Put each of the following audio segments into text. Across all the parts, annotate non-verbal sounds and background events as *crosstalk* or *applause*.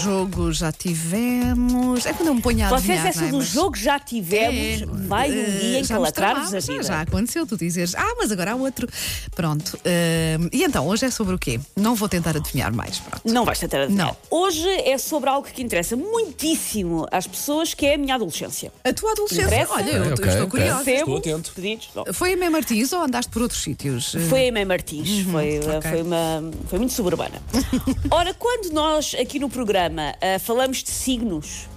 Jogo já tivemos. É quando eu me ponho a Vocês, adivinhar, essa não é? do Mas- jogo já tivemos, É, vai um eh, dia em já nos calacrar-vos a vida. Já aconteceu tu dizeres, ah, mas agora há outro. Pronto. eh, e então, hoje é sobre o quê? Não vou tentar adivinhar mais. Pronto. Não vais tentar adivinhar. Não. Hoje é sobre algo que interessa muitíssimo às pessoas, que é a minha adolescência. A tua adolescência, Interessa? olha, eu, Ok, estou ok. curiosa. Recebo estou atento. Pedidos. Bom, Foi em Mem Martins ou andaste por outros sítios? Foi a Mãe Martins, foi, uh, Uhum, ok. foi, uma, foi muito suburbana. *laughs* Ora, quando nós aqui no programa uh, falamos de signos,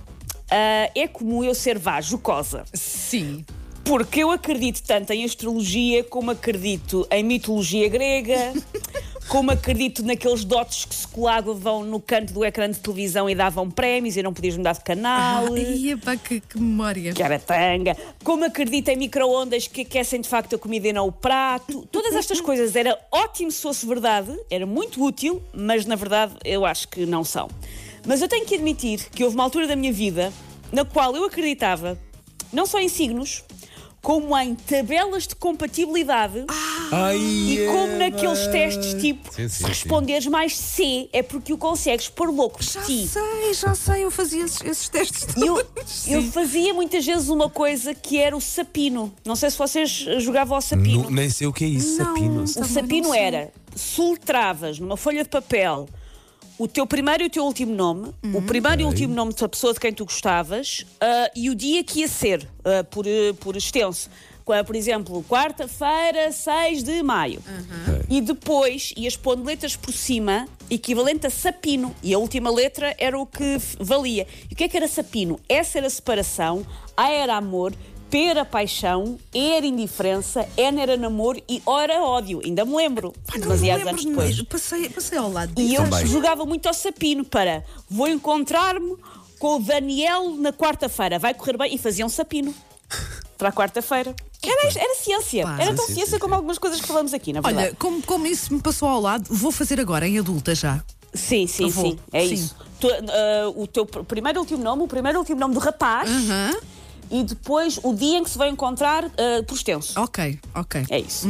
uh, é comum eu ser vá, jocosa. Sim. Porque eu acredito tanto em astrologia como acredito em mitologia grega, *laughs* como acredito naqueles dotes que se colavam no canto do ecrã de televisão e davam prémios e não podias mudar de canal. Ai, epá, que, que memória. Que era tanga, como acredito em micro-ondas que aquecem de facto a comida e não o prato. Todas estas *laughs* coisas era ótimo se fosse verdade, era muito útil, mas na verdade eu acho que não são. Mas eu tenho que admitir que houve uma altura da minha vida na qual eu acreditava não só em signos, como em tabelas de compatibilidade Ai, e como Eva. naqueles testes tipo Sim, sim, se sim. responderes mais C é porque o consegues pôr louco de Já ti. sei, já sei, eu fazia esses, esses testes eu, eu Sim. fazia muitas vezes uma coisa que era o sapino. Não sei se vocês jogavam ao sapino. Nu- nem sei o que é isso, Não. sapino. O sapino não era soletravas numa folha de papel o teu primeiro e o teu último nome, o primeiro e o último nome da pessoa de quem tu gostavas ah, e o dia que ia ser, ah, por, eh, por extenso. Por exemplo, quarta-feira, 6 de maio. E depois ias pondo letras por cima, equivalente a sapino. E a última letra era o que valia. E o que é que era sapino? Essa era a separação, A era amor, P era paixão, E era indiferença, N era namoro e O era ódio. Ainda me lembro, me demasiados lembro anos de- depois. Passei, passei ao lado E disso. eu Também. jogava muito ao sapino para vou encontrar-me com o Daniel na quarta-feira, vai correr bem, e fazia um sapino para a quarta-feira. Era, era ciência, Pá. era tão Sim, ciência sim, como algumas coisas que falamos aqui, na verdade. Olha, como, como isso me passou ao lado, vou fazer agora em adulta já. sim, sim, eu vou. sim, é Sim. isso. Tu, ah, o teu pr- primeiro e último nome, o primeiro e último nome do rapaz Hã? E depois o dia em que se vai encontrar ah, por extenso. Ok, ok. É isso.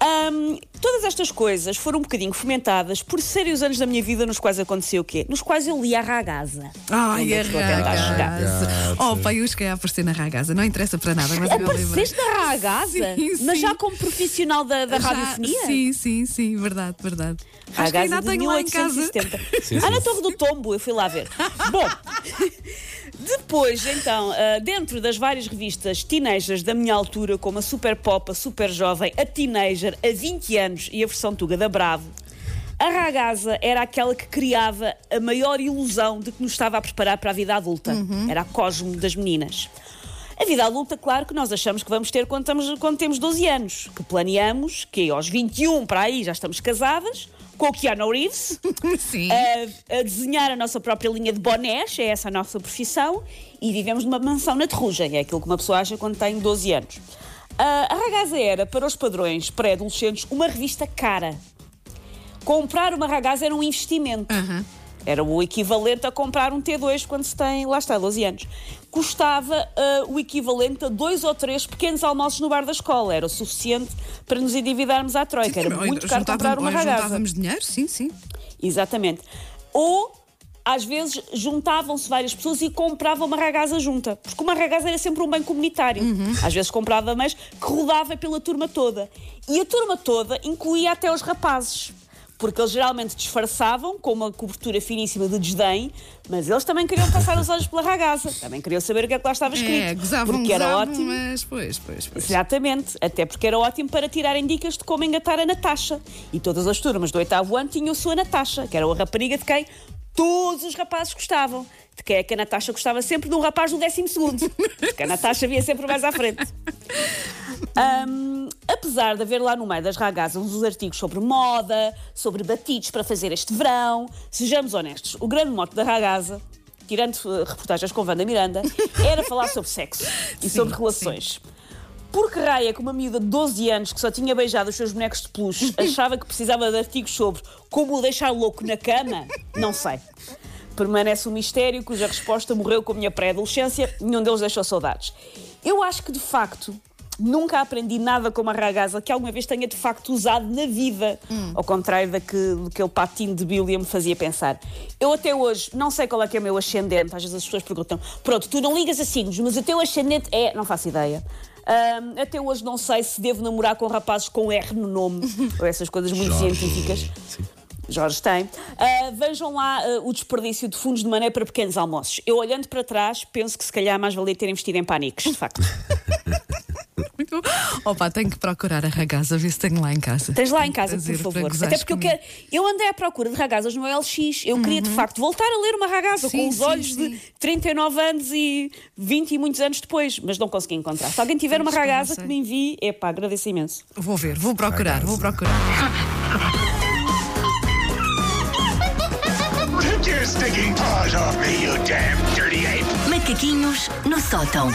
Ahm, todas estas coisas foram um bocadinho fomentadas por sérios anos da minha vida nos quais aconteceu o quê? Nos quais eu li a ragaza. Ai, a eu estou a tentar chegar. ragaza. Ragazza. Oh, pai, eu cheguei a aparecer na ragaza. Não interessa para nada, mas. Apareceste na ragaza? Sim, sim. Mas já como profissional da, da Já- radiofonia? Sim, sim, sim, verdade, verdade. Acho que ainda de tenho lá em casa. 1870. Sim, Ah, sim. na Torre do Tombo, eu fui lá ver. *laughs* Bom, depois, então, ah, dentro das várias revistas teenagers da minha altura, como a Super Pop, a Super Jovem, a Teenager, a 20 anos e a versão Tuga da Bravo, a ragaza era aquela que criava a maior ilusão de que nos estava a preparar para a vida adulta. Era a cosmo das meninas. A vida adulta, claro que nós achamos que vamos ter quando, estamos- quando temos 12 anos. Que planeamos que aos 21 para aí já estamos casadas, com o Keanu Reeves, *laughs* Sim. a, a desenhar a nossa própria linha de bonés, é essa a nossa profissão, e vivemos numa mansão na Terrugem, é aquilo que uma pessoa acha quando tem 12 anos. A ragaza era, para os padrões pré-adolescentes, uma revista cara. Comprar uma ragaza era um investimento. Era o equivalente a comprar um T2 quando se tem, lá está, 12 anos. Custava ah, o equivalente a dois ou três pequenos almoços no bar da escola. Era o suficiente para nos endividarmos à troika. Era Ou muito caro comprar uma ou ragaza. Juntávamos dinheiro, sim, sim. Exatamente. Ou, às vezes, juntavam-se várias pessoas e compravam uma ragaza junta. Porque uma ragaza era sempre um bem comunitário. Às vezes comprava, mas que rodava pela turma toda. E a turma toda incluía até os rapazes. Porque eles geralmente disfarçavam com uma cobertura finíssima de desdém, mas eles também queriam passar os olhos pela ragaza. Também queriam saber o que é que lá estava escrito. É, gozavam, porque era gozavam, ótimo. mas pois, pois, pois. Exatamente, até porque era ótimo para tirarem dicas de como engatar a Natasha. E todas as turmas do oitavo ano tinham a sua Natasha, que era a rapariga de quem todos os rapazes gostavam. De quem é que a Natasha gostava sempre de um rapaz do décimo segundo. *laughs* Porque a Natasha via sempre mais à frente. *laughs* Hum, apesar de haver lá no meio das ragazas uns artigos sobre moda, sobre batidos para fazer este verão, sejamos honestos, o grande mote da ragaza, tirando eh, reportagens com Wanda Miranda, *laughs* era falar sobre sexo e sobre relações. Por que raia que uma miúda de 12 anos que só tinha beijado os seus bonecos de peluche *laughs* achava que precisava de artigos sobre como o deixar louco na cama? Não sei. Permanece um mistério cuja resposta morreu com a minha pré-adolescência, nenhum deles deixou saudades. Eu acho que, de facto, Nunca aprendi nada como a ragazza que alguma vez tenha de facto usado na vida, ao contrário da que, daquele patinho de Bíblia me fazia pensar. Eu até hoje não sei qual é que é o meu ascendente, às vezes as pessoas perguntam: pronto, tu não ligas a signos, mas o teu ascendente é. Não faço ideia. Ahm, até hoje não sei se devo namorar com rapazes com R no nome, *laughs* ou essas coisas muito científicas. Jorge tem. Ah, vejam lá ah, o desperdício de fundos de maneira para pequenos almoços. Eu olhando para trás, penso que se calhar mais valia ter investido em pânicos, de facto. *laughs* Muito. Opa, tenho que procurar a ragazza, ver se tenho lá em casa. Tens lá em casa, por favor. Até porque eu quero. Eu andei à procura de ragazas no LX. Eu queria, de facto, voltar a ler uma ragaza Sim, com os sim, olhos sim. de 39 anos e 20 e muitos anos depois, mas não consegui encontrar. Se alguém tiver uma que ragaza que me envie, epá, agradeço imenso. Vou ver, vou procurar, vou procurar. Macaquinhos no sótão.